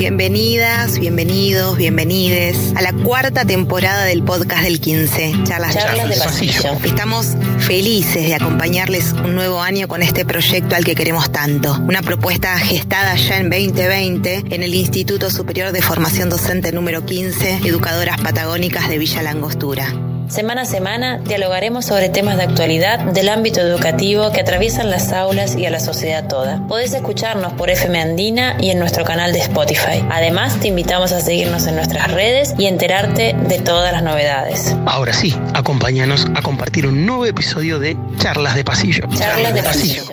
Bienvenidas, bienvenidos, bienvenides a la cuarta temporada del podcast del 15, Charlas, Charlas de Pasillo. Estamos felices de acompañarles un nuevo año con este proyecto al que queremos tanto. Una propuesta gestada ya en 2020 en el Instituto Superior de Formación Docente número 15, Educadoras Patagónicas de Villa Langostura. Semana a semana dialogaremos sobre temas de actualidad del ámbito educativo que atraviesan las aulas y a la sociedad toda. Podés escucharnos por FM Andina y en nuestro canal de Spotify. Además, te invitamos a seguirnos en nuestras redes y enterarte de todas las novedades. Ahora sí, acompáñanos a compartir un nuevo episodio de Charlas de Pasillo. Charlas de Pasillo.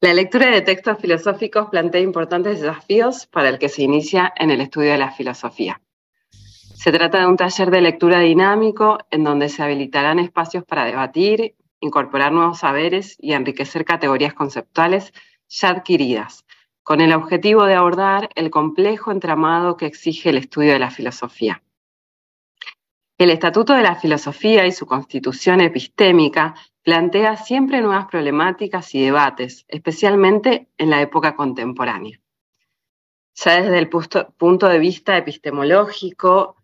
La lectura de textos filosóficos plantea importantes desafíos para el que se inicia en el estudio de la filosofía. Se trata de un taller de lectura dinámico en donde se habilitarán espacios para debatir, incorporar nuevos saberes y enriquecer categorías conceptuales ya adquiridas, con el objetivo de abordar el complejo entramado que exige el estudio de la filosofía. El Estatuto de la Filosofía y su constitución epistémica plantea siempre nuevas problemáticas y debates, especialmente en la época contemporánea. Ya desde el punto de vista epistemológico,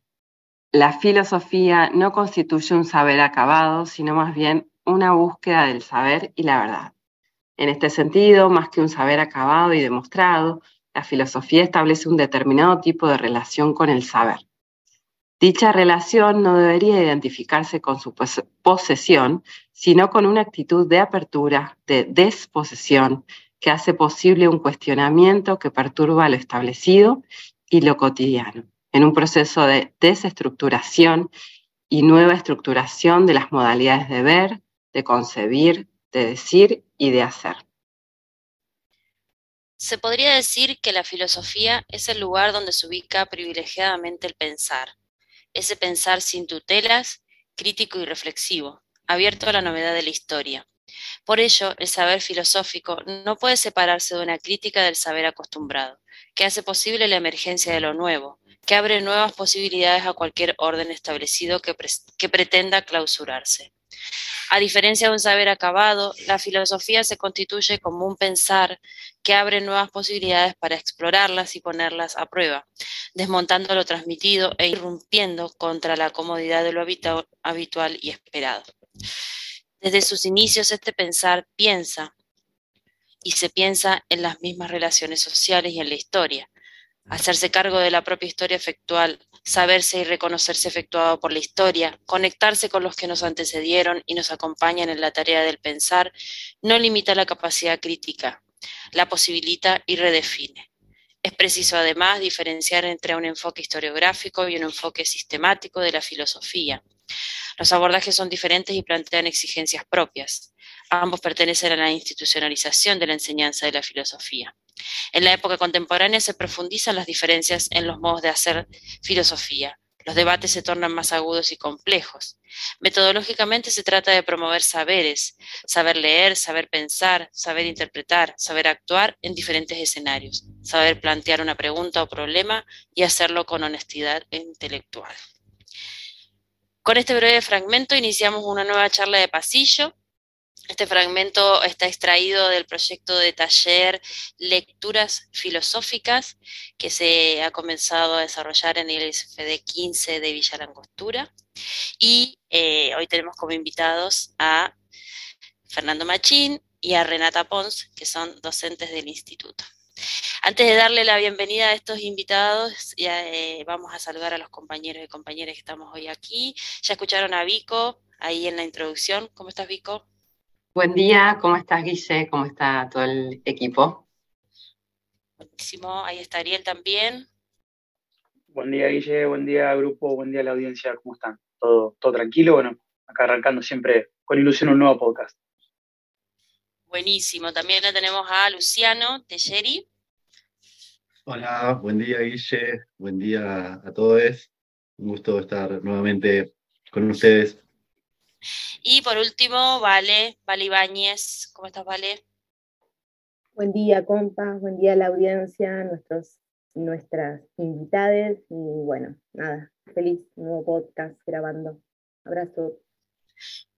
la filosofía no constituye un saber acabado, sino más bien una búsqueda del saber y la verdad. En este sentido, más que un saber acabado y demostrado, la filosofía establece un determinado tipo de relación con el saber. Dicha relación no debería identificarse con su posesión, sino con una actitud de apertura, de desposesión, que hace posible un cuestionamiento que perturba lo establecido y lo cotidiano en un proceso de desestructuración y nueva estructuración de las modalidades de ver, de concebir, de decir y de hacer. Se podría decir que la filosofía es el lugar donde se ubica privilegiadamente el pensar, ese pensar sin tutelas, crítico y reflexivo, abierto a la novedad de la historia. Por ello, el saber filosófico no puede separarse de una crítica del saber acostumbrado, que hace posible la emergencia de lo nuevo, que abre nuevas posibilidades a cualquier orden establecido que, que, pretenda clausurarse. A diferencia de un saber acabado, la filosofía se constituye como un pensar que abre nuevas posibilidades para explorarlas y ponerlas a prueba, desmontando lo transmitido e irrumpiendo contra la comodidad de lo habitual y esperado. Desde sus inicios este pensar piensa y se piensa en las mismas relaciones sociales y en la historia, hacerse cargo de la propia historia efectual, saberse y reconocerse efectuado por la historia, conectarse con los que nos antecedieron y nos acompañan en la tarea del pensar, no limita la capacidad crítica, la posibilita y redefine. Es preciso además diferenciar entre un enfoque historiográfico y un enfoque sistemático de la filosofía. Los abordajes son diferentes y plantean exigencias propias. Ambos pertenecen a la institucionalización de la enseñanza de la filosofía. En la época contemporánea se profundizan las diferencias en los modos de hacer filosofía. Los debates se tornan más agudos y complejos. Metodológicamente se trata de promover saberes, saber leer, saber pensar, saber interpretar, saber actuar en diferentes escenarios, saber plantear una pregunta o problema y hacerlo con honestidad intelectual. Con este breve fragmento iniciamos una nueva charla de pasillo este fragmento está extraído del proyecto de taller Lecturas Filosóficas que se ha comenzado a desarrollar en el SFD 15 de Villa Langostura. Y eh, hoy tenemos como invitados a Fernando Machín y a Renata Pons, que son docentes del instituto. Antes de darle la bienvenida a estos invitados, eh, vamos a saludar a los compañeros y compañeras que estamos hoy aquí. Ya escucharon a Vico ahí en la introducción. ¿Cómo estás, Vico? Buen día, ¿cómo estás Guille? ¿Cómo está todo el equipo? Buenísimo, ahí está Ariel también. Buen día Guille, buen día grupo, buen día la audiencia, ¿cómo están? ¿Todo, todo tranquilo? Bueno, acá arrancando siempre con ilusión un nuevo podcast. Buenísimo, también le tenemos a Luciano Tejeri. Hola, buen día Guille, buen día a todos. Un gusto estar nuevamente con ustedes. Y por último, Vale, Vale Ibáñez. ¿Cómo estás, Vale? Buen día, compas, buen día a la audiencia, nuestros, nuestras invitadas y bueno, nada, feliz nuevo podcast grabando. Abrazo.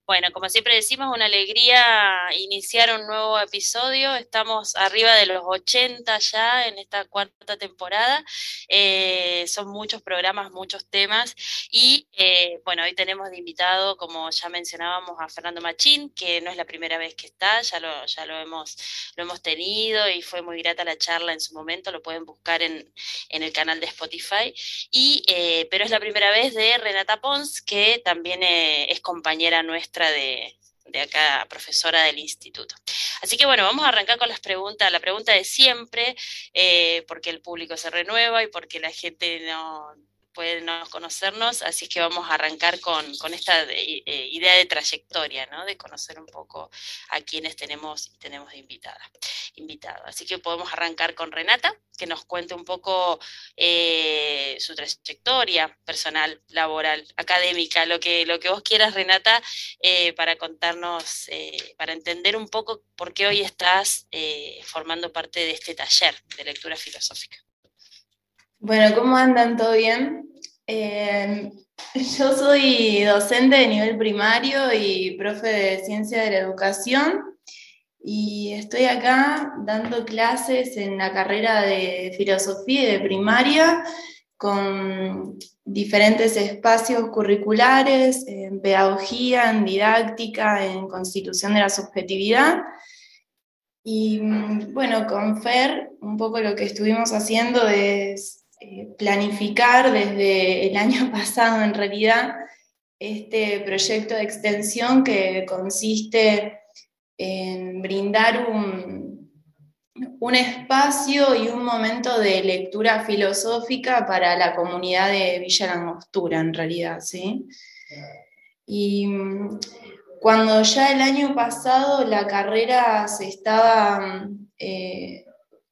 Bueno, como siempre decimos, una alegría iniciar un nuevo episodio. Estamos arriba de los 80 ya en esta cuarta temporada. Eh, son muchos programas, muchos temas. Y eh, bueno, hoy tenemos de invitado, como ya mencionábamos, a Fernando Machín, que no es la primera vez que está, ya lo, ya lo, hemos, lo hemos tenido y fue muy grata la charla en su momento. Lo pueden buscar en, en el canal de Spotify. Y, eh, pero es la primera vez de Renata Pons, que también es compañera nuestra de, acá, profesora del instituto. Así que bueno, vamos a arrancar con las preguntas, la pregunta de siempre, eh, porque el público se renueva y porque la gente no, pueden no conocernos, así que vamos a arrancar con, esta eh, eh, idea de trayectoria, ¿no? de conocer un poco a quienes tenemos, tenemos invitada, invitado. Así que podemos arrancar con Renata, que nos cuente un poco eh, su trayectoria personal, laboral, académica, lo que, lo que vos quieras, Renata, para contarnos, para entender un poco por qué hoy estás formando parte de este taller de lectura filosófica. Bueno, ¿cómo andan? ¿Todo bien? Eh, yo soy docente de nivel primario y profe de ciencia de la educación y estoy acá dando clases en la carrera de filosofía y de primaria con diferentes espacios curriculares, en pedagogía, en didáctica, en constitución de la subjetividad. Y bueno, con Fer, un poco lo que estuvimos haciendo es planificar desde el año pasado en realidad este proyecto de extensión que consiste en brindar un, un espacio y un momento de lectura filosófica para la comunidad de Villa Langostura, en realidad, ¿sí? Y mm, cuando ya el año pasado la carrera se estaba eh,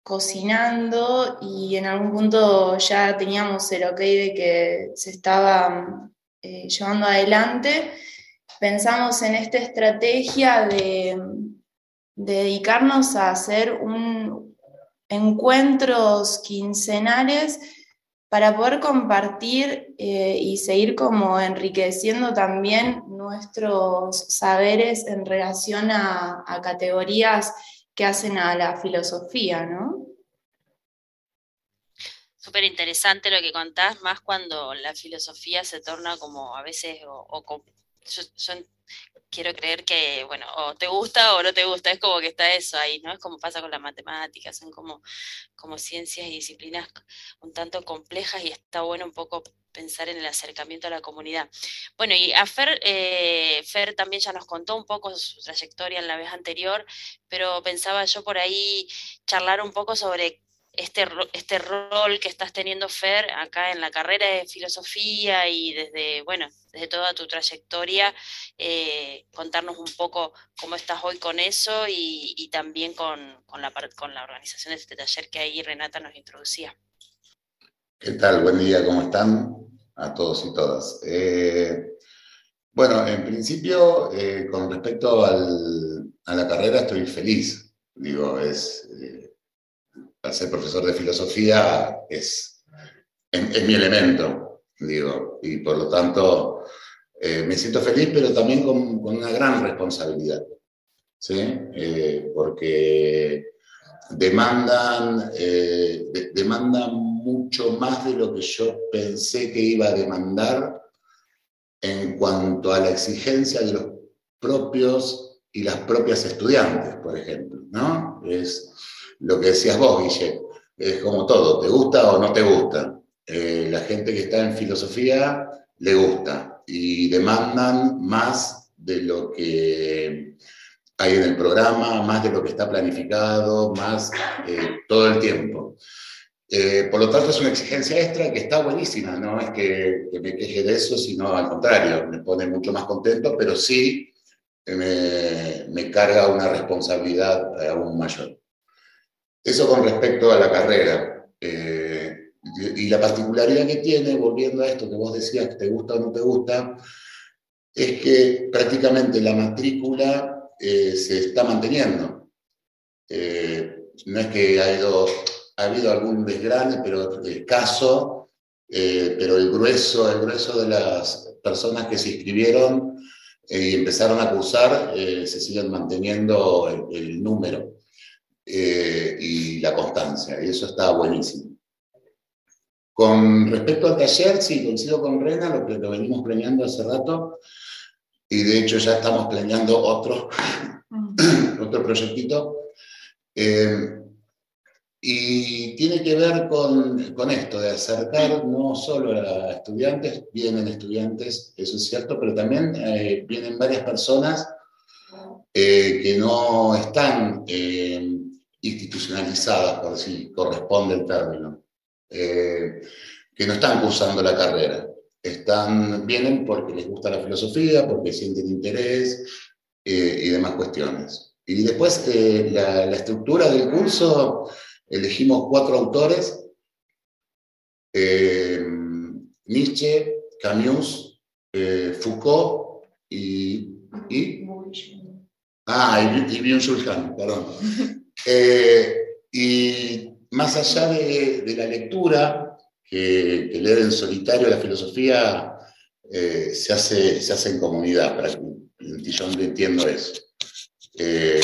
cocinando y en algún punto ya teníamos el ok de que se estaba eh, llevando adelante, pensamos en esta estrategia de, dedicarnos a hacer un, encuentros quincenales para poder compartir eh, y seguir como enriqueciendo también nuestros saberes en relación a, a categorías que hacen a la filosofía, ¿no? Súper interesante lo que contás, más cuando la filosofía se torna como a veces, o, yo, quiero creer que, bueno, o te gusta o no te gusta, es como que está eso ahí, ¿no? Es como pasa con las matemáticas, son como, como ciencias y disciplinas un tanto complejas y está bueno un poco pensar en el acercamiento a la comunidad. Bueno, y a Fer, eh, Fer también ya nos contó un poco su trayectoria en la vez anterior, pero pensaba yo por ahí charlar un poco sobre este, este rol que estás teniendo, Fer, acá en la carrera de filosofía y desde, bueno, desde toda tu trayectoria, eh, contarnos un poco cómo estás hoy con eso y, también con, con, la, con la organización de este taller que ahí Renata nos introducía. ¿Qué tal? Buen día, ¿cómo están? A todos y todas. Eh, bueno, en principio, eh, con respecto al, a la carrera, estoy feliz. Digo, es, eh, al ser profesor de filosofía es, es, mi elemento, digo, y por lo tanto me siento feliz, pero también con, con una gran responsabilidad, ¿sí? porque demandan, demandan mucho más de lo que yo pensé que iba a demandar en cuanto a la exigencia de los propios y las propias estudiantes, por ejemplo, ¿no? Es lo que decías vos, Guille, es como todo, ¿te gusta o no te gusta? Eh, la gente que está en filosofía le gusta y demandan más de lo que hay en el programa, más de lo que está planificado, más eh, todo el tiempo. Eh, por lo tanto, es una exigencia extra que está buenísima, no es que, me queje de eso, sino al contrario, me pone mucho más contento, pero sí me, carga una responsabilidad aún mayor. Eso con respecto a la carrera. Eh, y la particularidad que tiene, volviendo a esto que vos decías, que te gusta o no te gusta, es que prácticamente la matrícula eh, se está manteniendo. no es que ha ido ha habido algún desgrane, pero escaso, eh, pero el grueso, el grueso de las personas que se inscribieron y empezaron a cursar, se siguen manteniendo el, número y la constancia, y eso está buenísimo. Con respecto al taller, sí, coincido con Rena, lo que lo venimos planeando hace rato, y de hecho ya estamos planeando otro, otro proyectito. Eh, y tiene que ver con, con, esto, de acercar no solo a estudiantes, vienen estudiantes, eso es cierto, pero también eh, vienen varias personas eh, que no están institucionalizadas, por si corresponde el término, que no están cursando la carrera. Están, vienen porque les gusta la filosofía, porque sienten interés eh, y demás cuestiones. Y después eh, la, estructura del curso, elegimos cuatro autores, eh, Nietzsche, Camus, Foucault y... y ah, y, y perdón. y más allá de, de la lectura, que, leer en solitario la filosofía eh, se, hace, se hace en comunidad, para que yo entiendo eso. Eh,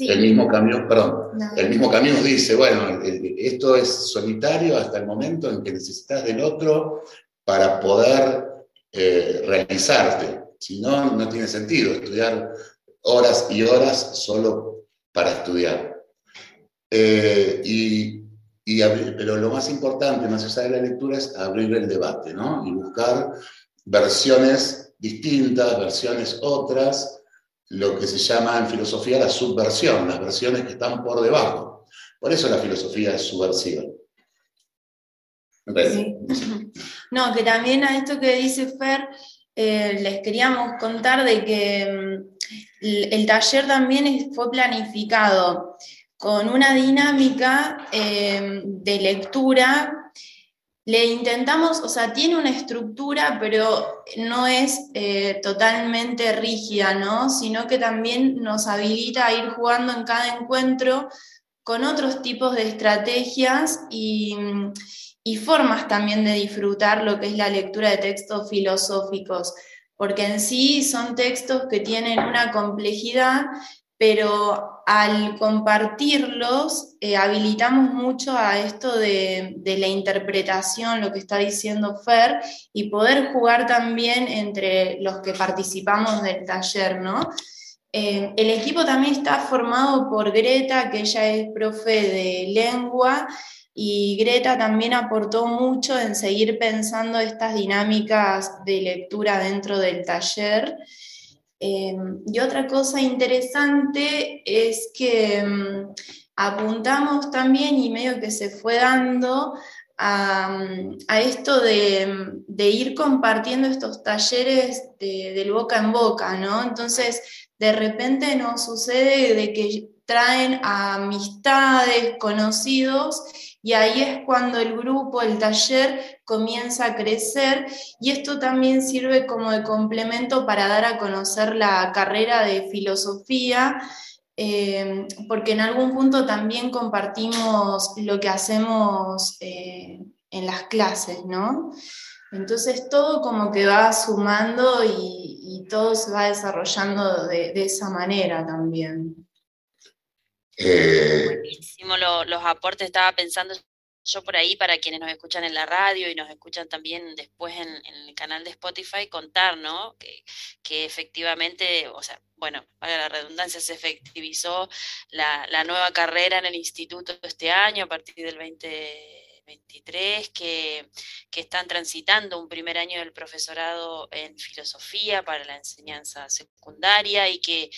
el mismo camión, perdón, el mismo camión dice, bueno, esto es solitario hasta el momento en que necesitas del otro para poder eh, realizarte. Si no, no tiene sentido estudiar horas y horas solo para estudiar. y pero lo más importante, más allá de la lectura, es abrir el debate, ¿no? Y buscar versiones distintas, versiones otras, lo que se llama en filosofía la subversión, las versiones que están por debajo. Por eso la filosofía es subversiva. No, que también a esto que dice Fer, eh, les queríamos contar de que mm, el taller también fue planificado con una dinámica eh, de lectura. Le intentamos, o sea, tiene una estructura, pero no es eh, totalmente rígida, ¿no? Sino que también nos habilita a ir jugando en cada encuentro con otros tipos de estrategias y, y formas también de disfrutar lo que es la lectura de textos filosóficos, porque en sí son textos que tienen una complejidad pero al compartirlos eh, habilitamos mucho a esto de, la interpretación, lo que está diciendo Fer, y poder jugar también entre los que participamos del taller, ¿no? Eh, el equipo también está formado por Greta, que ella es profe de lengua, y Greta también aportó mucho en seguir pensando estas dinámicas de lectura dentro del taller. Em, y otra cosa interesante es que em, apuntamos también y medio que se fue dando a, esto de, ir compartiendo estos talleres de, del boca en boca, ¿no? Entonces, de repente nos sucede de que traen amistades, conocidos, y ahí es cuando el grupo, el taller comienza a crecer y esto también sirve como de complemento para dar a conocer la carrera de filosofía, eh, porque en algún punto también compartimos lo que hacemos eh, en las clases, ¿no? Entonces todo como que va sumando y, todo se va desarrollando de esa manera también. Eh, Buenísimo los aportes, estaba pensando yo por ahí para quienes nos escuchan en la radio y nos escuchan también después en, el canal de Spotify, contar, ¿no? Que, que, efectivamente, o sea, bueno, para la redundancia, se efectivizó la, la nueva carrera en el instituto este año a partir del 20 23 que, están transitando un primer año del profesorado en filosofía para la enseñanza secundaria y que,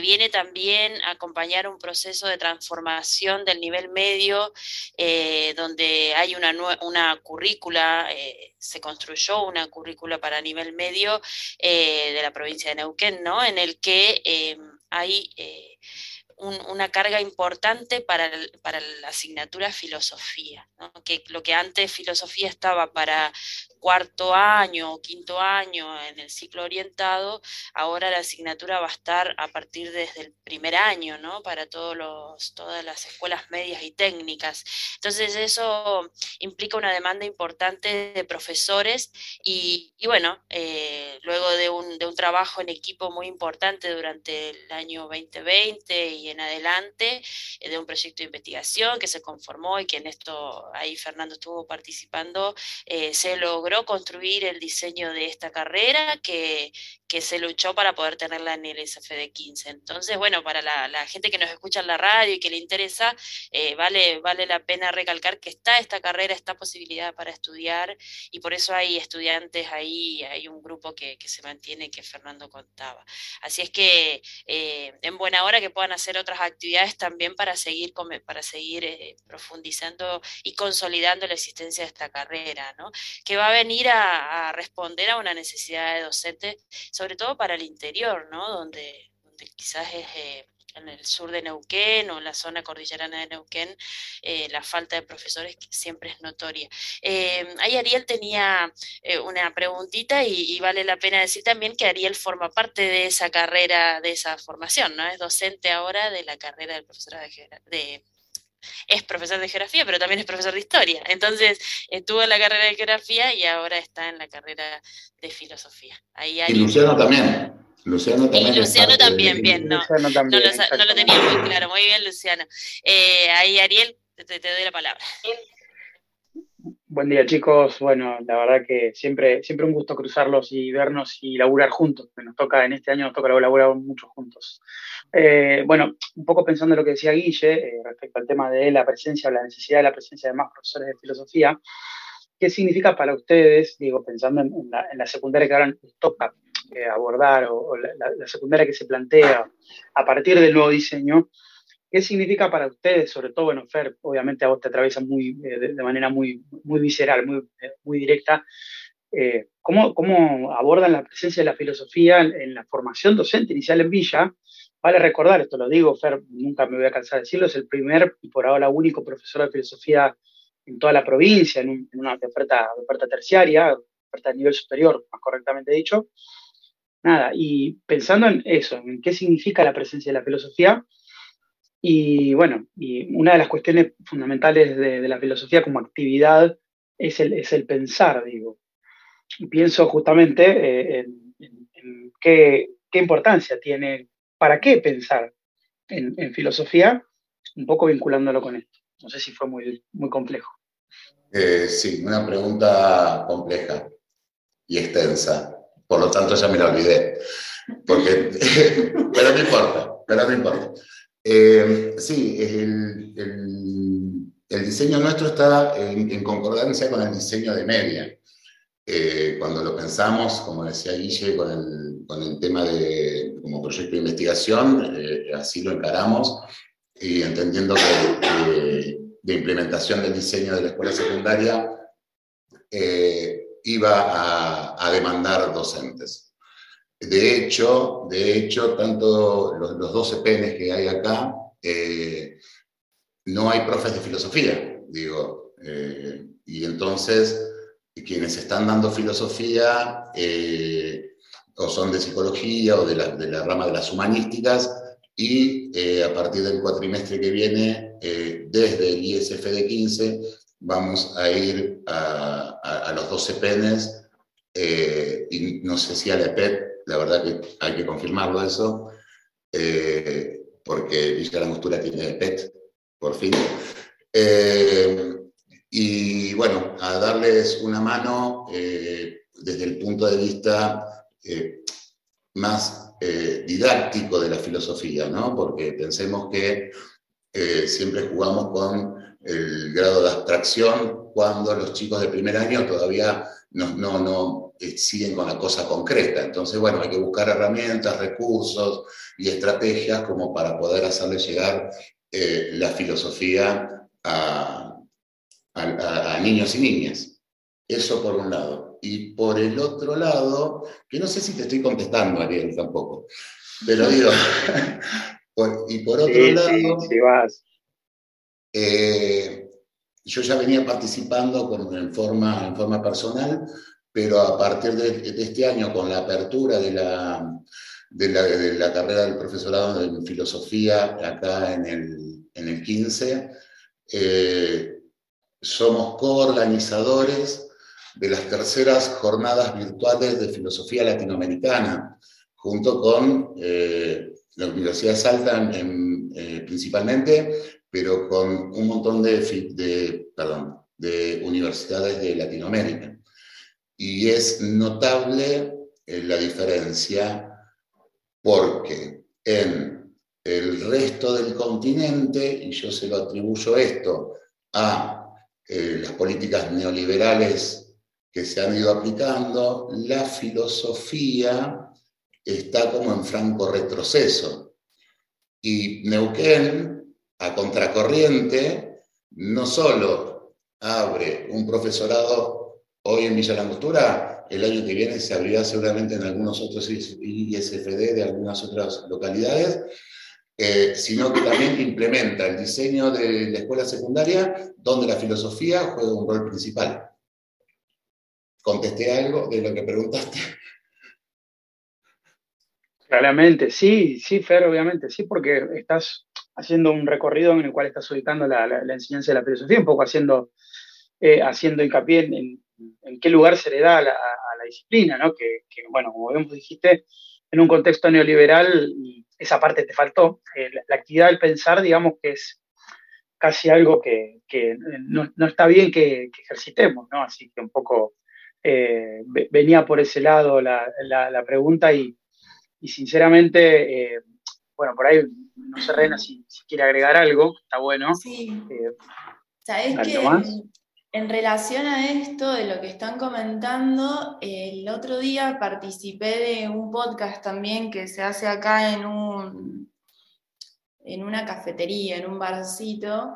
viene también a acompañar un proceso de transformación del nivel medio, eh, donde hay una, una currícula, eh, se construyó una currícula para nivel medio eh, de la provincia de Neuquén, ¿no? en el que hay una carga importante para, la asignatura filosofía, que lo que antes filosofía estaba para cuarto año o quinto año en el ciclo orientado, ahora la asignatura va a estar a partir desde el primer año, ¿no? Para todos los, todas las escuelas medias y técnicas. Entonces eso implica una demanda importante de profesores y, bueno, eh, luego de un, de un trabajo en equipo muy importante durante el año 2020 y en adelante, eh, de un proyecto de investigación que se conformó y que en esto ahí Fernando estuvo participando, eh, se logró construir el diseño de esta carrera que, que se luchó para poder tenerla en el SFD 15. Entonces, bueno, para la, gente que nos escucha en la radio y que le interesa, eh, vale, vale la pena recalcar que está esta carrera, esta posibilidad para estudiar y por eso hay estudiantes ahí, hay un grupo que, se mantiene que Fernando contaba. Así es que eh, en buena hora que puedan hacer otras actividades también para seguir, para seguir eh, profundizando y consolidando la existencia de esta carrera, ¿no? que va a venir a, responder a una necesidad de docentes sobre todo para el interior, ¿no? Donde, quizás es eh, en el sur de Neuquén o en la zona cordillerana de Neuquén, eh, la falta de profesores siempre es notoria. Eh, ahí Ariel tenía una preguntita y, vale la pena decir también que Ariel forma parte de esa carrera, de esa formación, ¿no? Es docente ahora de la carrera de profesora de, es profesor de geografía, pero también es profesor de historia. Entonces, estuvo en la carrera de geografía y ahora está en la carrera de filosofía. Ahí y Luciano también. Luciano también. Y Luciano también, bien, no, no, lo, tenía muy claro, muy bien, Luciano. Eh, ahí, Ariel, te, doy la palabra. Buen día, chicos. Bueno, la verdad que siempre, siempre un gusto cruzarlos y vernos y laburar juntos. Nos toca, en este año nos toca laburar mucho juntos. Eh, bueno, un poco pensando en lo que decía Guille eh, respecto al tema de la presencia o la necesidad de la presencia de más profesores de filosofía, ¿qué significa para ustedes, digo, pensando en, la, secundaria que ahora nos toca eh, abordar o, la, secundaria que se plantea a partir del nuevo diseño, ¿qué significa para ustedes, sobre todo, bueno, Fer, obviamente a vos te atraviesa muy, de, manera muy, muy visceral, muy, muy directa, ¿cómo, ¿cómo, abordan la presencia de la filosofía en, la formación docente inicial en Villa Vale recordar, esto lo digo, Fer, nunca me voy a cansar de decirlo, es el primer y por ahora único profesor de filosofía en toda la provincia, en, una oferta, oferta terciaria, oferta de nivel superior, más correctamente dicho. Nada, y pensando en eso, en qué significa la presencia de la filosofía, y bueno, y una de las cuestiones fundamentales de, la filosofía como actividad es el, es el pensar, digo. Y pienso justamente eh, en, qué, qué, importancia tiene ¿para qué pensar en, filosofía? Un poco vinculándolo con esto. No sé si fue muy, muy complejo. Eh, sí, una pregunta compleja y extensa. Por lo tanto, ya me la olvidé. Porque, pero no importa, pero no importa. Eh, sí, el, diseño nuestro está en, concordancia con el diseño de media. Eh, cuando lo pensamos, como decía Guille, con el, con el tema de como proyecto de investigación, eh, así lo encaramos y entendiendo que de implementación del diseño de la escuela secundaria eh, iba a, demandar docentes. De hecho, de hecho tanto los, los 12 penes que hay acá, no hay profes de filosofía, digo, y entonces quienes están dando filosofía eh, o son de psicología o de la, rama de las humanísticas y eh, a partir del cuatrimestre que viene, eh, desde el ISFD 15, vamos a ir a, los 12 penes y no sé si a la EPET, la verdad que hay que confirmarlo eso, porque Villa Langostura tiene EPET, por fin y bueno, a darles una mano eh, desde el punto de vista eh, más eh, didáctico de la filosofía, ¿no? Porque pensemos que siempre jugamos con el grado de abstracción cuando los chicos de primer año todavía no, no, no siguen con la cosa concreta. Entonces, bueno, hay que buscar herramientas, recursos y estrategias como para poder hacerles llegar la filosofía a, a, niños y niñas. Eso por un lado. Y por el otro lado, que no sé si te estoy contestando, Ariel, tampoco, pero digo, y por otro lado, vas. Eh, yo ya venía participando con, en, forma, personal pero a partir de, este año, con la apertura de la, carrera del profesorado en filosofía acá en el, en el 15, eh, somos coorganizadores de las terceras jornadas virtuales de filosofía latinoamericana, junto con eh, la Universidad de Salta eh, principalmente, pero con un montón de, de, perdón, de universidades de Latinoamérica. Y es notable eh, la diferencia porque en el resto del continente, y yo se lo atribuyo esto a las políticas neoliberales que se han ido aplicando, la filosofía está como en franco retroceso. Y Neuquén, a contracorriente, no solo abre un profesorado hoy en Villa Langostura, el año que viene se abrirá seguramente en algunos otros ISFD de algunas otras localidades, eh, sino que también implementa el diseño de la escuela secundaria, donde la filosofía juega un rol principal. ¿Contesté algo de lo que preguntaste? Claramente, sí, sí, Fer, obviamente, sí, porque estás haciendo un recorrido en el cual estás ubicando la, enseñanza de la filosofía, un poco haciendo, eh, haciendo hincapié en, qué lugar se le da a la, disciplina, ¿no? Que, bueno, como vemos, dijiste, en un contexto neoliberal, esa parte te faltó. Eh, la, actividad del pensar, digamos que es casi algo que, no, está bien que, ejercitemos, ¿no? Así que un poco eh, venía por ese lado la, pregunta y, sinceramente, eh, bueno, por ahí no sé, Rena, si, quiere agregar algo, está bueno. Sí. Eh, que en relación a esto de lo que están comentando, el otro día participé de un podcast también que se hace acá en un en una cafetería, en un barcito,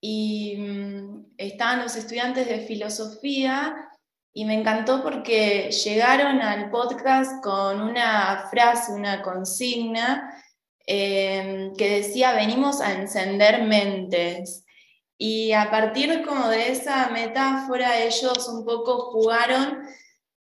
y mm, estaban los estudiantes de filosofía y me encantó porque llegaron al podcast con una frase, una consigna em, que decía, venimos a encender mentes. Y a partir como de esa metáfora ellos un poco jugaron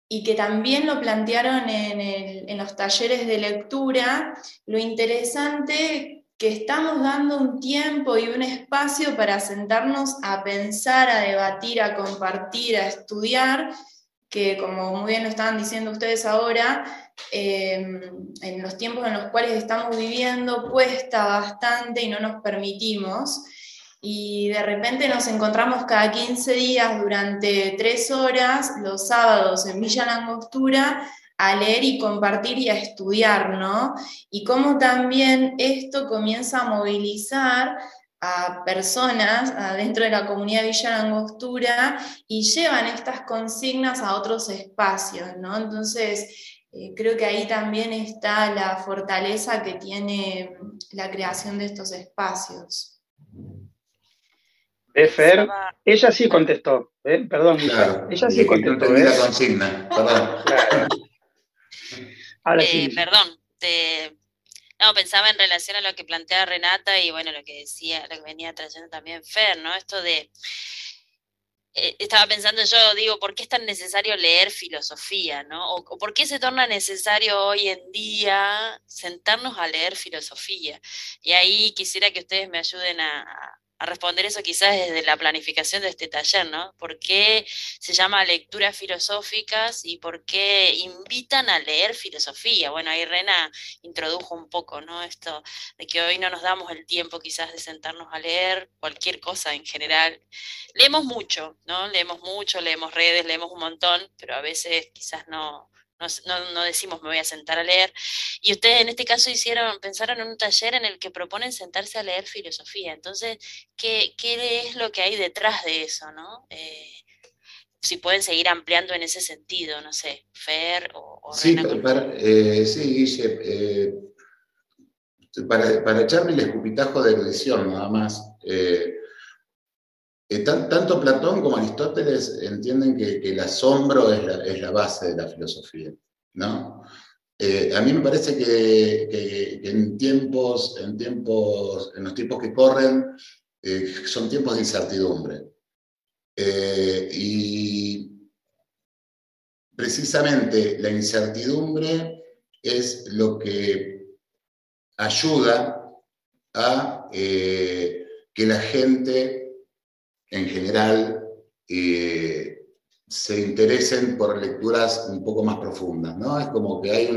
y que también lo plantearon en, en los talleres de lectura, lo interesante que estamos dando un tiempo y un espacio para sentarnos a pensar, a debatir, a compartir, a estudiar, que como muy bien lo estaban diciendo ustedes ahora, em, en los tiempos en los cuales estamos viviendo cuesta bastante y no nos permitimos. Y de repente nos encontramos cada 15 días durante tres horas, los sábados en Villa Langostura, a leer y compartir y a estudiar, ¿no? Y cómo también esto comienza a movilizar a personas dentro de la comunidad Villa Angostura y llevan estas consignas a otros espacios, ¿no? Entonces, eh, creo que ahí también está la fortaleza que tiene la creación de estos espacios. Efer, ella sí contestó, ¿eh? perdón, ella sí contestó. No la consigna, perdón. Eh, perdón, no, pensaba en relación a lo que plantea Renata y bueno, lo que decía, lo que venía trayendo también Fer, ¿no? Esto de, eh, estaba pensando yo, digo, ¿por qué es tan necesario leer filosofía, ¿no? O, por qué se torna necesario hoy en día sentarnos a leer filosofía. Y ahí quisiera que ustedes me ayuden a a responder eso quizás desde la planificación de este taller, ¿no? ¿Por qué se llama lecturas filosóficas y por qué invitan a leer filosofía? Bueno, ahí Rena introdujo un poco, ¿no? Esto de que hoy no nos damos el tiempo quizás de sentarnos a leer cualquier cosa en general. Leemos mucho, ¿no? Leemos mucho, leemos redes, leemos un montón, pero a veces quizás no, no, decimos me voy a sentar a leer. Y ustedes en este caso hicieron, pensaron en un taller en el que proponen sentarse a leer filosofía. Entonces, ¿qué, es lo que hay detrás de eso? ¿no? Eh, si pueden seguir ampliando en ese sentido, no sé, Fer o, Sí, para, eh, sí, Guille, eh, para, para, echarme el escupitajo de erudición nada más. Eh, tanto Platón como Aristóteles entienden que, el asombro es la, base de la filosofía, ¿no? Eh, a mí me parece que, en tiempos, en tiempos, en los tiempos que corren, eh, son tiempos de incertidumbre. y precisamente la incertidumbre es lo que ayuda a eh, que la gente en general eh, se interesen por lecturas un poco más profundas, ¿no? Es como que hay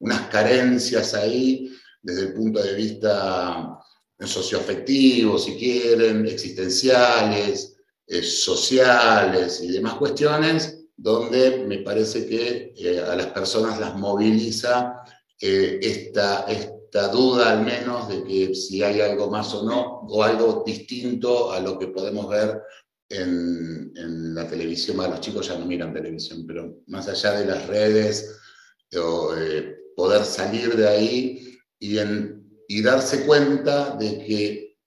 unas carencias ahí desde el punto de vista socioafectivo, si quieren, existenciales, eh, sociales y demás cuestiones, donde me parece que eh, a las personas las moviliza esta, esta duda al menos de que si hay algo más o no, o algo distinto a lo que podemos ver en, la televisión, bueno, los chicos ya no miran televisión, pero más allá de las redes, eh, poder salir de ahí y, y darse cuenta de que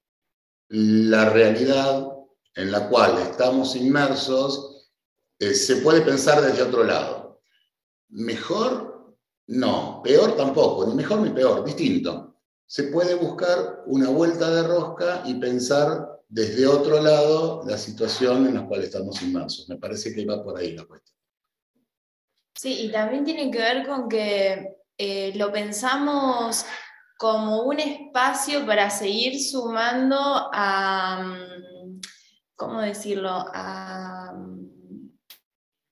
la realidad en la cual estamos inmersos eh, se puede pensar desde otro lado. Mejor, no, peor tampoco, ni mejor ni peor, distinto. Se puede buscar una vuelta de rosca y pensar desde otro lado la situación en la cual estamos inmersos. Me parece que va por ahí la cuestión. Sí, y también tiene que ver con que eh, lo pensamos como un espacio para seguir sumando a, mm, ¿cómo decirlo?, a,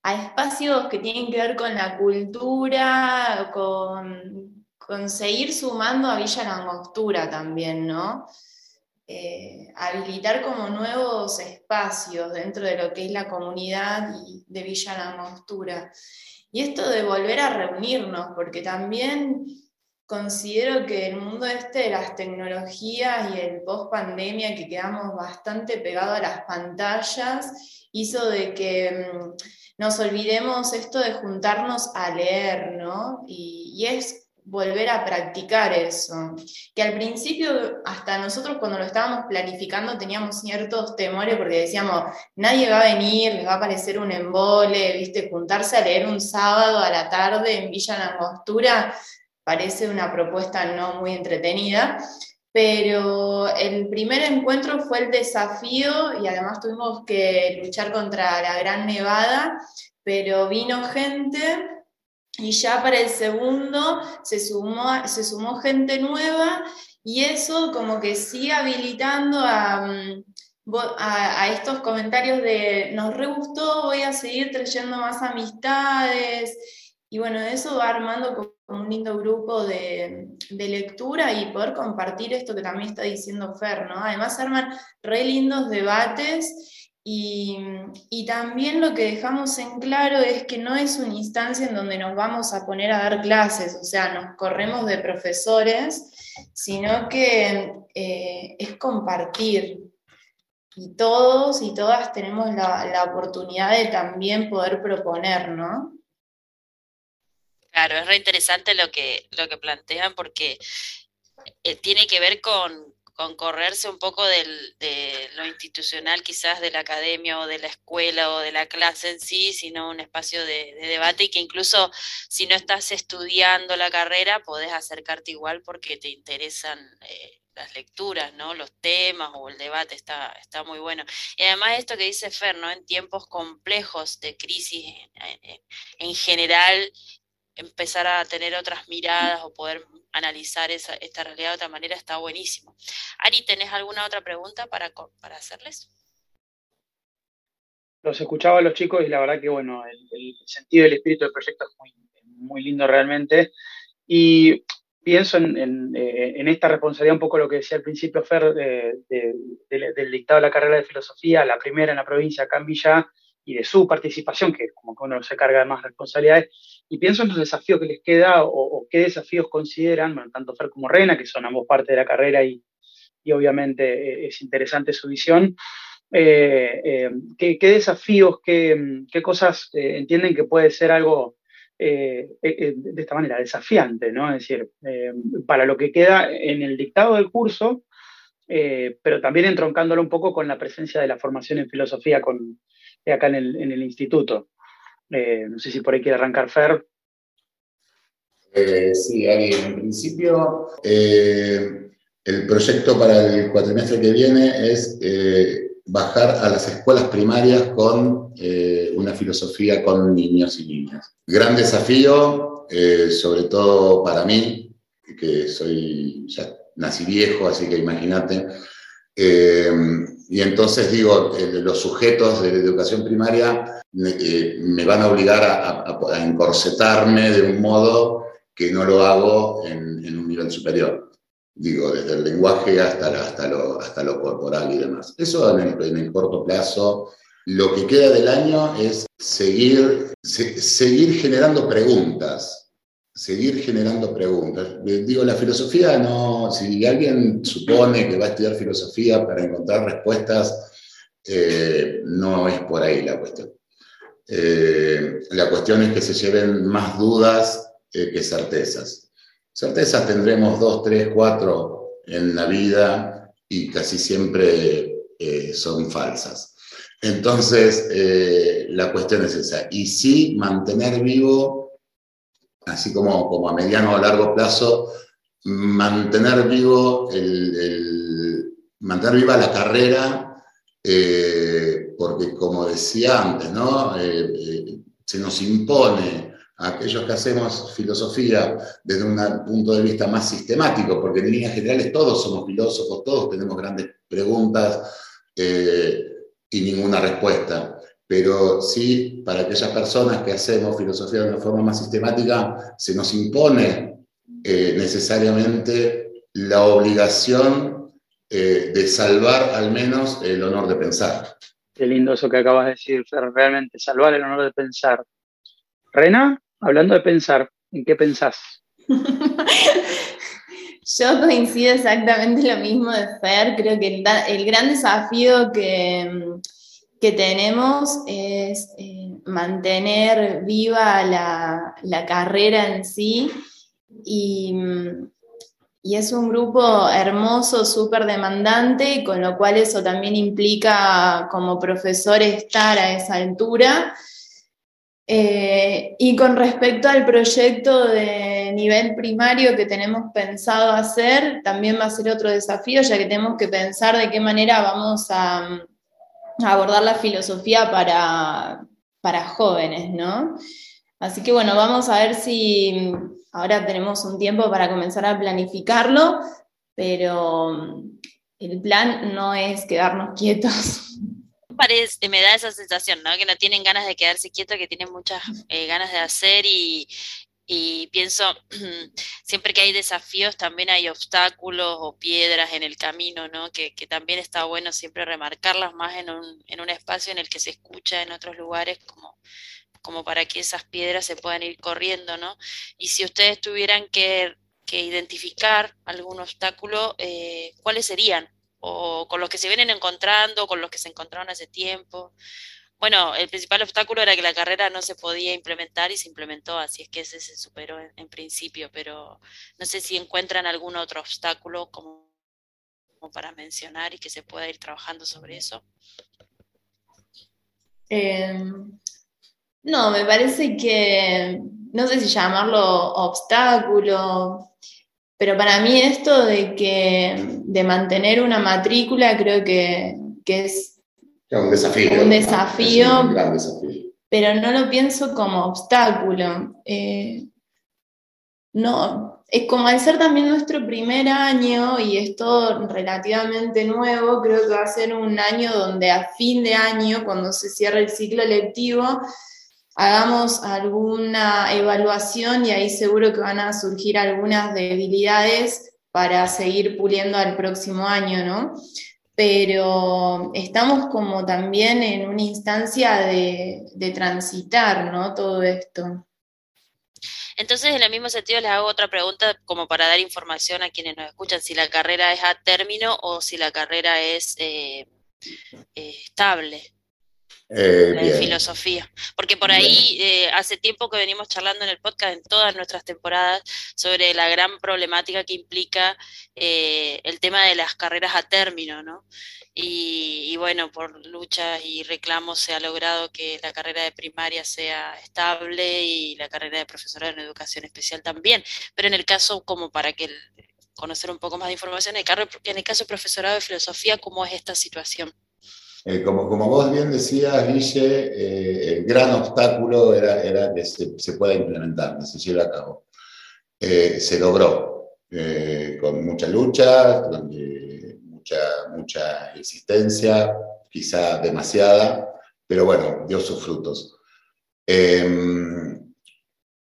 a espacios que tienen que ver con la cultura, con, seguir sumando a Villa Langostura también, ¿no? Eh, habilitar como nuevos espacios dentro de lo que es la comunidad de Villa La Y esto de volver a reunirnos, porque también considero que el mundo este de las tecnologías y el post pandemia, que quedamos bastante pegados a las pantallas, hizo de que mm, nos olvidemos esto de juntarnos a leer, ¿no? Y, es volver a practicar eso. Que al principio, hasta nosotros cuando lo estábamos planificando, teníamos ciertos temores porque decíamos, nadie va a venir, les va a parecer un embole, ¿viste? Juntarse a leer un sábado a la tarde en Villa Langostura parece una propuesta no muy entretenida. Pero el primer encuentro fue el desafío y además tuvimos que luchar contra la gran nevada, pero vino gente y ya para el segundo se sumó, se sumó gente nueva y eso como que sigue habilitando a, mm, a, estos comentarios de nos re gustó, voy a seguir trayendo más amistades. Y bueno, eso va armando como un lindo grupo de, de, lectura y poder compartir esto que también está diciendo Fer, ¿no? Además arman re lindos debates y, también lo que dejamos en claro es que no es una instancia en donde nos vamos a poner a dar clases, o sea, nos corremos de profesores, sino que eh, es compartir. Y todos y todas tenemos la, oportunidad de también poder proponer, ¿no? Claro, es re interesante lo que, lo que plantean porque eh, tiene que ver con, con correrse un poco de lo institucional quizás de la academia o de la escuela o de la clase en sí, sino un espacio de, debate y que incluso si no estás estudiando la carrera, podés acercarte igual porque te interesan eh, las lecturas, ¿no? Los temas o el debate está, está muy bueno. Y además esto que dice Fer, ¿no? En tiempos complejos de crisis en general, empezar a tener otras miradas o poder analizar esa, esta realidad de otra manera está buenísimo. Ari, ¿tenés alguna otra pregunta para, para hacerles? Los escuchaba a los chicos y la verdad que, bueno, el, sentido del espíritu del proyecto es muy, muy lindo realmente. Y pienso en, eh, en, esta responsabilidad, un poco lo que decía al principio Fer, del dictado de la carrera de filosofía, la primera en la provincia, acá en Villa, y de su participación, que como que uno se carga de más responsabilidades, y pienso en los desafíos que les queda o, qué desafíos consideran, bueno, tanto Fer como Reina, que son ambos parte de la carrera y, y obviamente eh, es interesante su visión, eh, eh, ¿qué, desafíos, qué, qué cosas entienden que puede ser algo de esta manera, desafiante, ¿no? Es decir, para lo que queda en el dictado del curso, pero también entroncándolo un poco con la presencia de la formación en filosofía con, acá en el, en el instituto. Eh, no sé si por ahí quiere arrancar Fer. Eh, sí, Ari, en principio eh, el proyecto para el cuatrimestre que viene es bajar a las escuelas primarias con eh, una filosofía con niños y niñas. Gran desafío, eh, sobre todo para mí, que soy, ya nací viejo, así que imagínate. Eh, y entonces digo, los sujetos de la educación primaria me van a obligar a, encorsetarme de un modo que no lo hago en, en un nivel superior digo, desde el lenguaje hasta, hasta, lo, hasta lo corporal y demás. Eso en el, en el, corto plazo. Lo que queda del año es seguir, seguir generando preguntas, seguir generando preguntas. Eh, digo, la filosofía no, si alguien supone que va a estudiar filosofía para encontrar respuestas, eh, no es por ahí la cuestión. Eh, la cuestión es que se lleven más dudas que certezas. Certezas tendremos dos, tres, cuatro en la vida y casi siempre son falsas. Entonces, la cuestión es esa. Y sí, mantener vivo, así como, como a mediano o largo plazo, mantener vivo mantener viva la carrera, eh, porque como decía antes, ¿no? se nos impone aquellos que hacemos filosofía desde un punto de vista más sistemático, porque en líneas generales todos somos filósofos, todos tenemos grandes preguntas eh, y ninguna respuesta. Pero sí, para aquellas personas que hacemos filosofía de una forma más sistemática, se nos impone eh, necesariamente la obligación eh, de salvar al menos el honor de pensar. Qué lindo eso que acabas de decir, realmente, salvar el honor de pensar. Rena, Hablando de pensar, ¿en qué pensás? Yo coincido exactamente lo mismo de Fer. Creo que el, gran desafío que, que tenemos es eh, mantener viva la, carrera en sí. Y, y es un grupo hermoso, súper demandante, con lo cual eso también implica como profesor estar a esa altura. Eh, y con respecto al proyecto de nivel primario que tenemos pensado hacer, también va a ser otro desafío, ya que tenemos que pensar de qué manera vamos a, abordar la filosofía para, para, jóvenes, ¿no? Así que bueno, vamos a ver si ahora tenemos un tiempo para comenzar a planificarlo, pero el plan no es quedarnos quietos me da esa sensación, ¿no? Que no tienen ganas de quedarse quietos, que tienen muchas eh, ganas de hacer y, pienso, siempre que hay desafíos también hay obstáculos o piedras en el camino, ¿no? Que, también está bueno siempre remarcarlas más en un, en un espacio en el que se escucha en otros lugares como como para que esas piedras se puedan ir corriendo, ¿no? Y si ustedes tuvieran que, identificar algún obstáculo, eh, ¿cuáles serían? o con los que se vienen encontrando, con los que se encontraron hace tiempo. Bueno, el principal obstáculo era que la carrera no se podía implementar y se implementó, así es que ese se superó en, principio, pero no sé si encuentran algún otro obstáculo como, para mencionar y que se pueda ir trabajando sobre eso. Em, no, me parece que, no sé si llamarlo obstáculo, pero para mí esto de que de mantener una matrícula creo que, es un desafío. Un desafío, un gran desafío. Pero no lo pienso como obstáculo. Eh, no, es como al ser también nuestro primer año y es todo relativamente nuevo, creo que va a ser un año donde a fin de año, cuando se cierre el ciclo lectivo, hagamos alguna evaluación y ahí seguro que van a surgir algunas debilidades para seguir puliendo al próximo año, ¿no? Pero estamos como también en una instancia de, transitar, ¿no? Todo esto. Entonces, en el mismo sentido, les hago otra pregunta como para dar información a quienes nos escuchan, si la carrera es a término o si la carrera es eh, eh, estable. Eh, de filosofía. Porque por ahí eh, hace tiempo que venimos charlando en el podcast en todas nuestras temporadas sobre la gran problemática que implica eh, el tema de las carreras a término, ¿no? Y, bueno, por luchas y reclamos se ha logrado que la carrera de primaria sea estable y la carrera de profesorado en educación especial también. Pero en el caso, como para que conocer un poco más de información, en el caso de profesorado de filosofía, ¿cómo es esta situación? Eh, como, como vos bien decías, Guille, eh, el gran obstáculo era, era que se, pueda implementar, que se lleve a cabo. Eh, se logró con mucha lucha, con, mucha, mucha existencia, quizá demasiada, pero bueno, dio sus frutos. Em,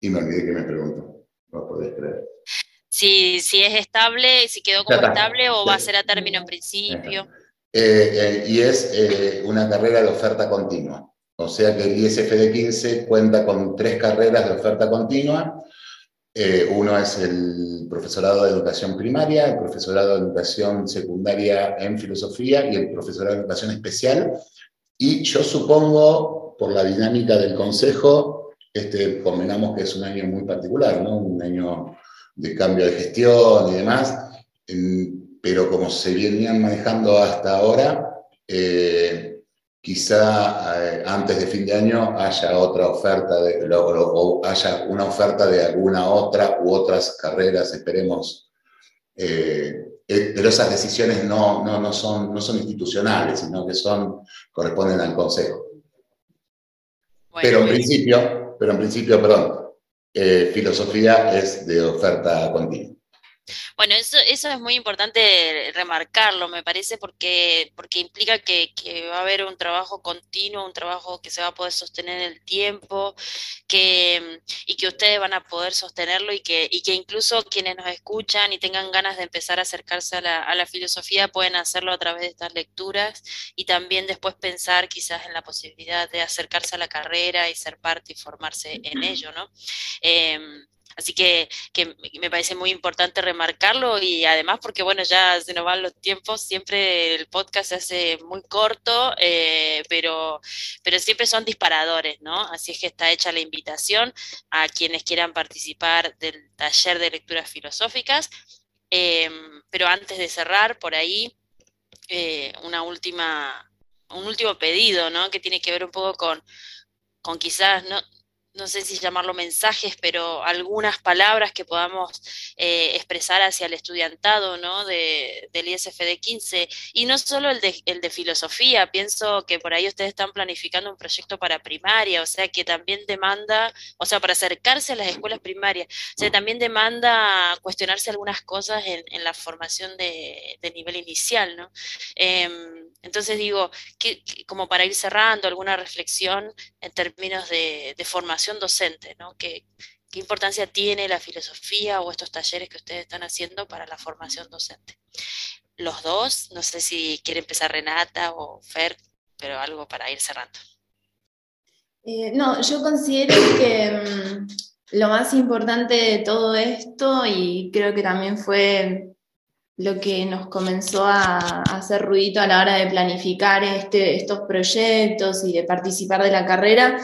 y me olvidé que me preguntó, no podés creer. Si, si es estable, si quedó como estable o va a ser a término en principio. Eh, eh, y es eh, una carrera de oferta continua. O sea que el ISFD 15 cuenta con tres carreras de oferta continua. uno es el profesorado de educación primaria, el profesorado de educación secundaria en filosofía y el profesorado de educación especial. Y yo supongo, por la dinámica del consejo, este, convenamos que es un año muy particular, ¿no? un año de cambio de gestión y demás. Pero como se venían manejando hasta ahora, eh, quizá eh, antes de fin de año haya otra oferta de, o, haya una oferta de alguna otra u otras carreras, esperemos. Eh, pero esas decisiones no, no, no, son, no son institucionales, sino que son, corresponden al Consejo. pero en principio, pero en principio, perdón, filosofía es de oferta continua. Bueno, eso, eso es muy importante remarcarlo, me parece, porque, porque implica que, va a haber un trabajo continuo, un trabajo que se va a poder sostener en el tiempo, que, y que ustedes van a poder sostenerlo y que, y que incluso quienes nos escuchan y tengan ganas de empezar a acercarse a la, a la filosofía pueden hacerlo a través de estas lecturas y también después pensar quizás en la posibilidad de acercarse a la carrera y ser parte y formarse en ello, ¿no? Em, Así que, me parece muy importante remarcarlo y además porque, bueno, ya se nos van los tiempos, siempre el podcast se hace muy corto, eh, pero, pero siempre son disparadores, ¿no? Así es que está hecha la invitación a quienes quieran participar del taller de lecturas filosóficas. Em, pero antes de cerrar, por ahí, eh, una última, un último pedido, ¿no? Que tiene que ver un poco con, con quizás, no, no sé si llamarlo mensajes, pero algunas palabras que podamos eh, expresar hacia el estudiantado ¿no? de, del ISFD 15. Y no solo el de, el de filosofía, pienso que por ahí ustedes están planificando un proyecto para primaria, o sea que también demanda, o sea, para acercarse a las escuelas primarias, o sea, también demanda cuestionarse algunas cosas en, en la formación de, de, nivel inicial. ¿no? Em, entonces digo, que, como para ir cerrando, alguna reflexión en términos de, formación docente, ¿no? ¿Qué, ¿Qué importancia tiene la filosofía o estos talleres que ustedes están haciendo para la formación docente? Los dos, no sé si quiere empezar Renata o Fer, pero algo para ir cerrando. Eh, no, yo considero que mm, lo más importante de todo esto, y creo que también fue lo que nos comenzó a, hacer ruidito a la hora de planificar este, estos proyectos y de participar de la carrera,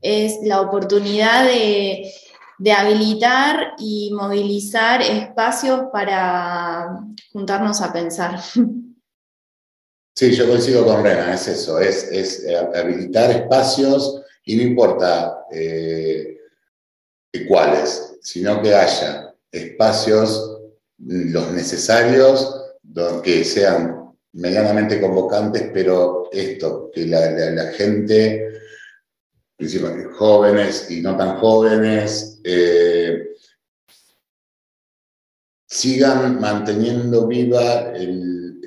es la oportunidad de, habilitar y movilizar espacios para juntarnos a pensar. Sí, yo coincido con Rena, es eso, es, habilitar espacios y no importa eh, cuáles, sino que haya espacios los necesarios, que sean medianamente convocantes, pero esto, que la, gente, principalmente jóvenes y no tan jóvenes, eh, sigan manteniendo viva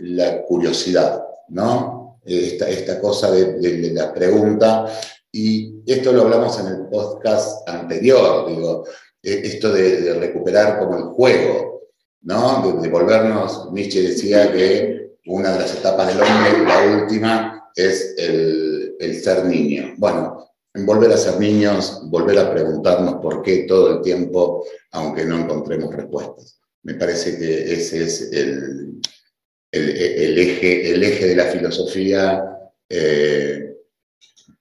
la curiosidad, ¿no? Esta, cosa de, la pregunta, y esto lo hablamos en el podcast anterior, digo, eh, esto de recuperar como el juego, ¿no? De, volvernos, Nietzsche decía que una de las etapas del hombre, la última, es el, el ser niño. Bueno, en volver a ser niños, volver a preguntarnos por qué todo el tiempo, aunque no encontremos respuestas. Me parece que ese es el, eje, el eje de la filosofía eh,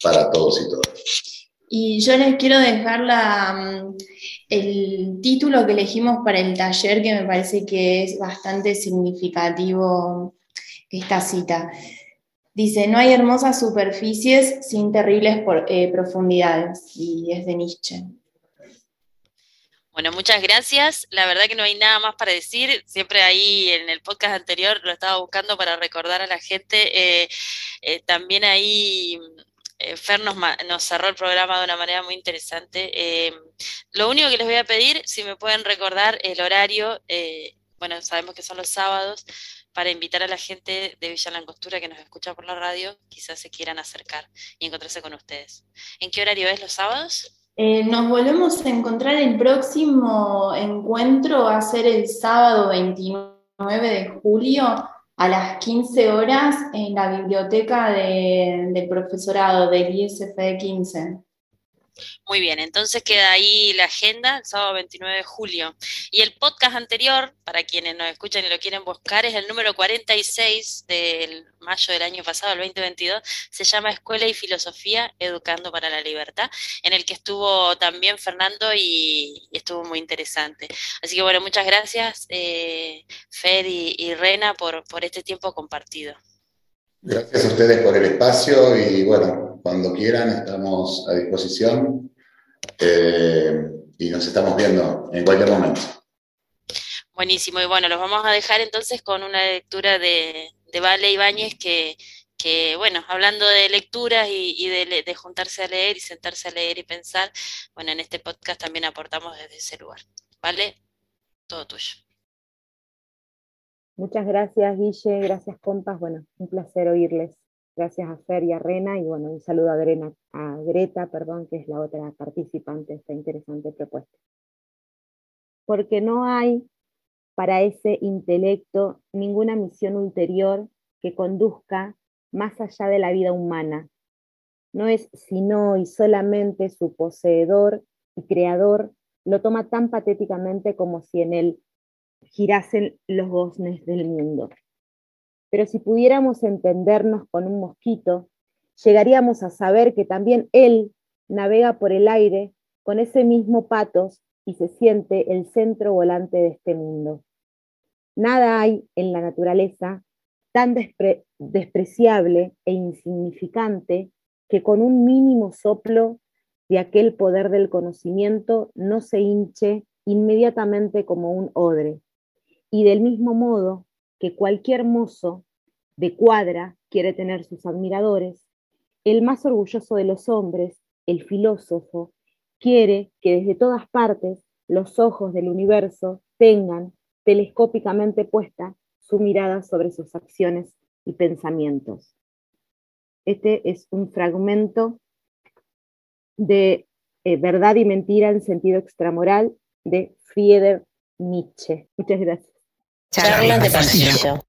para todos y todas. Y yo les quiero dejar mm, el título que elegimos para el taller, que me parece que es bastante significativo esta cita. Dice, no hay hermosas superficies sin terribles eh, profundidades, y es de Nietzsche. Bueno, muchas gracias. La verdad que no hay nada más para decir. Siempre ahí en el podcast anterior lo estaba buscando para recordar a la gente. Eh, Eh, también ahí Fer nos, cerró el programa de una manera muy interesante. Lo único que les voy a pedir, si me pueden recordar el horario, bueno, sabemos que son los sábados, para invitar a la gente de Villa Langostura que nos escucha por la radio, quizás se quieran acercar y encontrarse con ustedes. ¿En qué horario es los sábados? nos volvemos a encontrar el próximo encuentro, va a ser el sábado 29 de julio a las 15 horas en la biblioteca del profesorado del ISF 15. Muy bien, entonces queda ahí la agenda, el sábado 29 de julio. Y el podcast anterior, para quienes nos escuchan y lo quieren buscar, es el número 46 del mayo del año pasado, el 2022. Se llama Escuela y Filosofía Educando para la Libertad, en el que estuvo también Fernando y, estuvo muy interesante. Así que bueno, muchas gracias, eh, Fer y, Rena, por, por este tiempo compartido. Gracias a ustedes por el espacio y bueno, cuando quieran estamos a disposición eh, y nos estamos viendo en cualquier momento. Buenísimo, y bueno, los vamos a dejar entonces con una lectura de, de Vale Ibáñez que, que, bueno, hablando de lecturas y, de, de, juntarse a leer y sentarse a leer y pensar, bueno, en este podcast también aportamos desde ese lugar. ¿Vale? Todo tuyo. Muchas gracias, Guille, gracias, compas. Bueno, un placer oírles. Gracias a Fer y a Rena, y bueno, un saludo a, a Greta, perdón, que es la otra participante de esta interesante propuesta. Porque no hay para ese intelecto ninguna misión ulterior que conduzca más allá de la vida humana. No es sino y solamente su poseedor y creador lo toma tan patéticamente como si en él girasen los goznes del mundo. Pero si pudiéramos entendernos con un mosquito, llegaríamos a saber que también él navega por el aire con ese mismo patos y se siente el centro volante de este mundo. Nada hay en la naturaleza tan despreciable e insignificante que con un mínimo soplo de aquel poder del conocimiento no se hinche inmediatamente como un odre, y del mismo modo que cualquier mozo de cuadra quiere tener sus admiradores, el más orgulloso de los hombres, el filósofo, quiere que desde todas partes los ojos del universo tengan telescópicamente puesta su mirada sobre sus acciones y pensamientos. Este es un fragmento de eh, Verdad y Mentira en sentido extramoral de Friedrich Nietzsche. Muchas gracias. Charlas de pasillo.